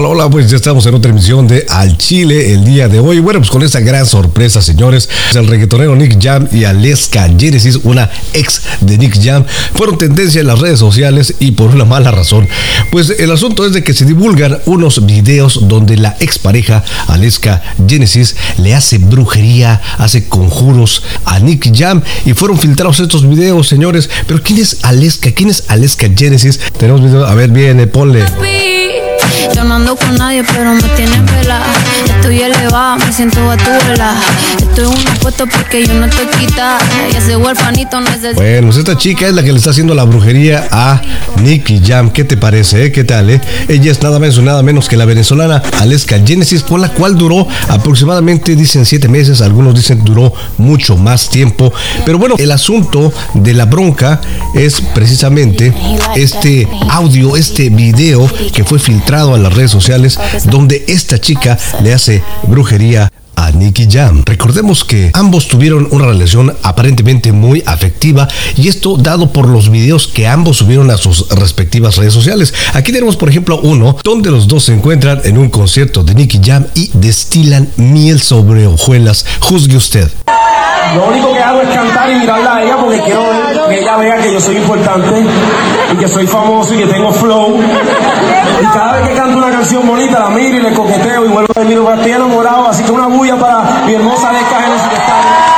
Hola, hola, pues ya estamos en otra emisión de Al Chile el día de hoy. Bueno, pues con esta gran sorpresa, señores, el reggaetonero Nick Jam y Aleska Genesis, una ex de Nick Jam, fueron tendencia en las redes sociales y por una mala razón. Pues el asunto es de que se divulgan unos videos donde la expareja Aleska Genesis le hace brujería, hace conjuros a Nick Jam y fueron filtrados estos videos, señores. Pero ¿quién es Aleska? ¿Quién es Aleska Genesis? Tenemos videos, a ver, viene, ponle. Yo no ando con nadie, pero me tienen vela. Estoy elevada, me siento batuela. Estoy una puesto porque yo no estoy quita. Y ese huerfanito. Bueno, esta chica es la que le está haciendo la brujería a Nicky Jam. ¿Qué te parece? Eh? ¿Qué tal? Eh? Ella es nada menos nada menos que la venezolana Aleska Genesis, por la cual duró aproximadamente, dicen siete meses, algunos dicen duró mucho más tiempo. Pero bueno, el asunto de la bronca es precisamente este audio, este video que fue filtrado a las redes sociales donde esta chica le hace brujería Nicky Jam. Recordemos que ambos tuvieron una relación aparentemente muy afectiva y esto dado por los videos que ambos subieron a sus respectivas redes sociales. Aquí tenemos por ejemplo uno donde los dos se encuentran en un concierto de Nicky Jam y destilan miel sobre hojuelas. Juzgue usted. Lo único que hago es cantar y mirarla a ella porque quiero que ella vea que yo soy importante y que soy famoso y que tengo flow. Y cada vez que canto una canción bonita la miro y le coqueteo y vuelvo a miro, estoy enamorado, así que una bulla para mi hermosa Genesis que está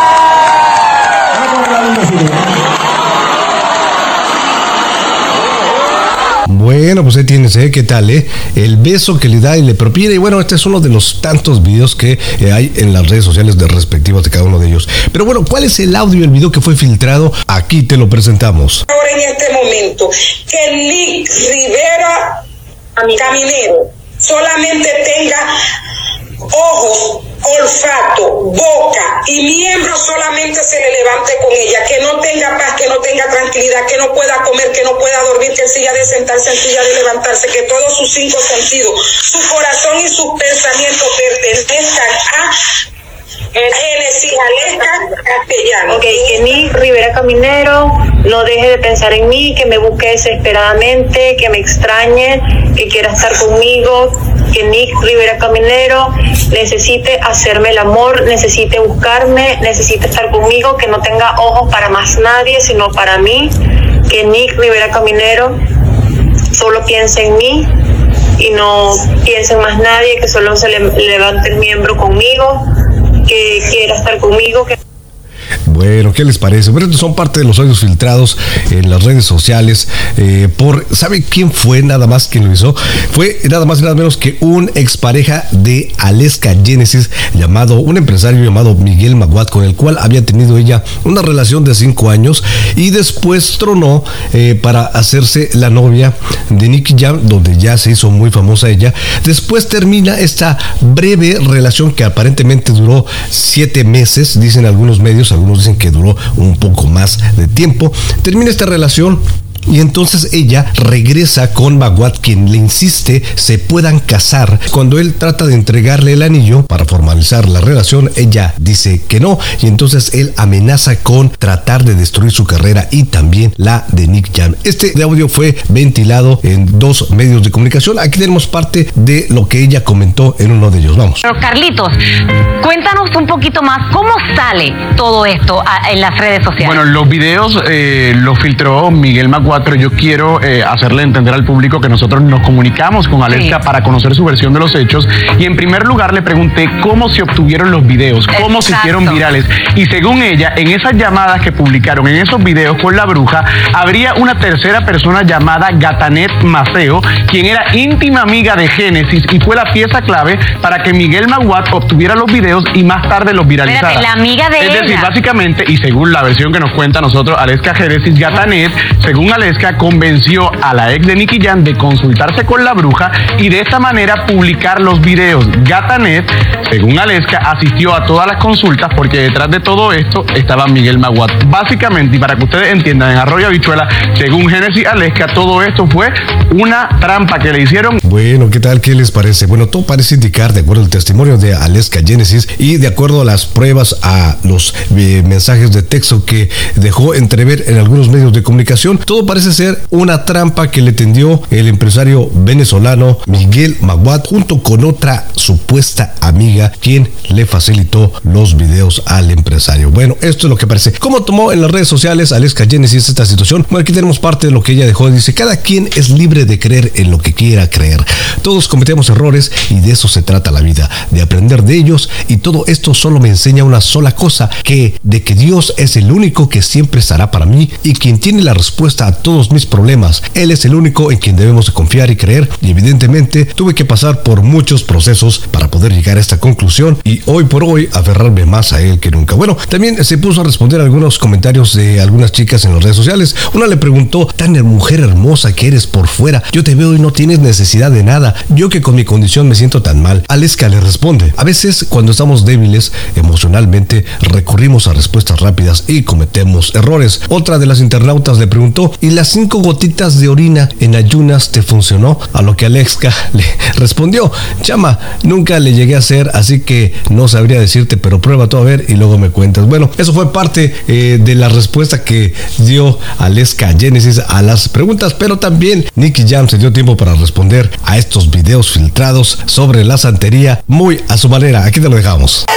Bueno, pues ahí tienes, ¿eh? ¿Qué tal, eh? El beso que le da y le propina. Y bueno, este es uno de los tantos videos que eh, hay en las redes sociales de respectivos de cada uno de ellos. Pero bueno, ¿cuál es el audio y el video que fue filtrado? Aquí te lo presentamos. Ahora en este momento, que Nick Rivera, caminero, solamente tenga ojos, olfato, boca y miembro solamente se le levante con ella, que no tenga paz, que no tenga tranquilidad, que no pueda comer, que no pueda dormir, que silla de sentarse, en silla de levantarse, que todos sus cinco sentidos, su corazón y sus pensamientos pertenezcan a Génesis Aleska Castellano. Ok, que Nick Rivera Caminero no deje de pensar en mí, que me busque desesperadamente, que me extrañe, que quiera estar conmigo, que Nick Rivera Caminero necesite hacerme el amor, necesite buscarme, necesite estar conmigo, que no tenga ojos para más nadie, sino para mí, que Nick Rivera Caminero solo piense en mí y no piense en más nadie, que solo se le levante el miembro conmigo, que quiera estar conmigo, que bueno, ¿qué les parece? Bueno, son parte de los audios filtrados en las redes sociales eh, por, ¿sabe quién fue nada más quien lo hizo? Fue nada más y nada menos que un expareja de Aleska Genesis llamado, un empresario llamado Miguel Maguat, con el cual había tenido ella una relación de cinco años y después tronó eh, para hacerse la novia de Nicky Jam, donde ya se hizo muy famosa ella. Después termina esta breve relación que aparentemente duró siete meses, dicen algunos medios, algunos dicen que duró un poco más de tiempo. Termina esta relación y entonces ella regresa con Bagwat quien le insiste se puedan casar. Cuando él trata de entregarle el anillo para formalizar la relación, ella dice que no y entonces él amenaza con tratar de destruir su carrera y también la de Nick Jam. Este audio fue ventilado en dos medios de comunicación. Aquí tenemos parte de lo que ella comentó en uno de ellos. Vamos. Carlitos, cuéntanos un poquito más cómo sale todo esto ah, en las redes sociales. Bueno, los videos eh, los filtró Miguel Macu yo quiero eh, hacerle entender al público que nosotros nos comunicamos con Alexa sí. para conocer su versión de los hechos. Y en primer lugar le pregunté cómo se obtuvieron los videos, cómo se hicieron virales. Y según ella, en esas llamadas que publicaron, en esos videos con la bruja, habría una tercera persona llamada Gatanet Maceo, quien era íntima amiga de Génesis y fue la pieza clave para que Miguel Maguat obtuviera los videos y más tarde los viralizara. Es decir, básicamente, y según la versión que nos cuenta nosotros Alexa Génesis, Gatanet, según Aleska, convenció a la ex de Nicky Jam de consultarse con la bruja y de esta manera publicar los videos. Gatanet, según Aleska, asistió a todas las consultas porque detrás de todo esto estaba Miguel Maguat. Básicamente, y para que ustedes entiendan, en Arroyo Habichuela, según Génesis Aleska, todo esto fue una trampa que le hicieron. Bueno, ¿qué tal? ¿Qué les parece? Bueno, todo parece indicar, de acuerdo al testimonio de Aleska Genesis y de acuerdo a las pruebas a los eh, mensajes de texto que dejó entrever en algunos medios de comunicación, todo parece ser una trampa que le tendió el empresario venezolano Miguel Maguad junto con otra supuesta amiga quien le facilitó los videos al empresario. Bueno, esto es lo que parece. ¿Cómo tomó en las redes sociales Aleska Genesis esta situación? Bueno, aquí tenemos parte de lo que ella dejó. Dice, cada quien es libre de creer en lo que quiera creer. Todos cometemos errores y de eso se trata la vida, de aprender de ellos y todo esto solo me enseña una sola cosa, que de que Dios es el único que siempre estará para mí y quien tiene la respuesta a todos mis problemas. Él es el único en quien debemos confiar y creer y evidentemente tuve que pasar por muchos procesos para poder llegar a esta conclusión y hoy por hoy aferrarme más a él que nunca. Bueno, también se puso a responder algunos comentarios de algunas chicas en las redes sociales. Una le preguntó, tan mujer hermosa que eres por fuera, yo te veo y no tienes necesidad de nada, yo que con mi condición me siento tan mal. Aleska le responde, a veces cuando estamos débiles emocionalmente recurrimos a respuestas rápidas y cometemos errores. Otra de las internautas le preguntó, ¿y las cinco gotitas de orina en ayunas te funcionó? A lo que Aleska le respondió, chama, nunca le llegué a hacer, así que no sabría decirte, pero prueba tú a ver y luego me cuentas. Bueno, eso fue parte eh, de la respuesta que dio Aleska Genesis a las preguntas, pero también Nicky Jam se dio tiempo para responder a estos videos filtrados sobre la santería muy a su manera. Aquí te lo dejamos.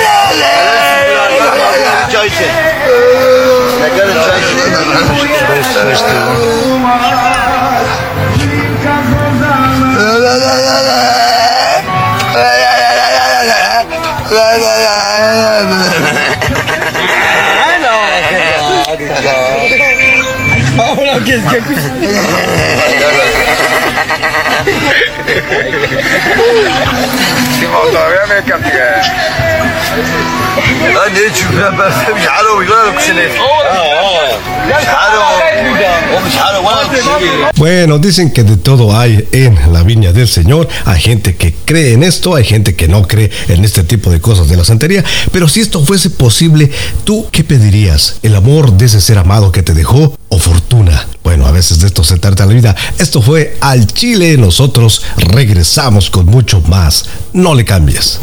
Bueno, dicen que de todo hay en la viña del Señor. Hay gente que cree en esto, hay gente que no cree en este tipo de cosas de la santería. Pero si esto fuese posible, ¿tú qué pedirías? ¿El amor de ese ser amado que te dejó? O fortuna? Bueno, a veces de esto se trata la vida. Esto fue al Chile. Nosotros regresamos con mucho más. No le cambies.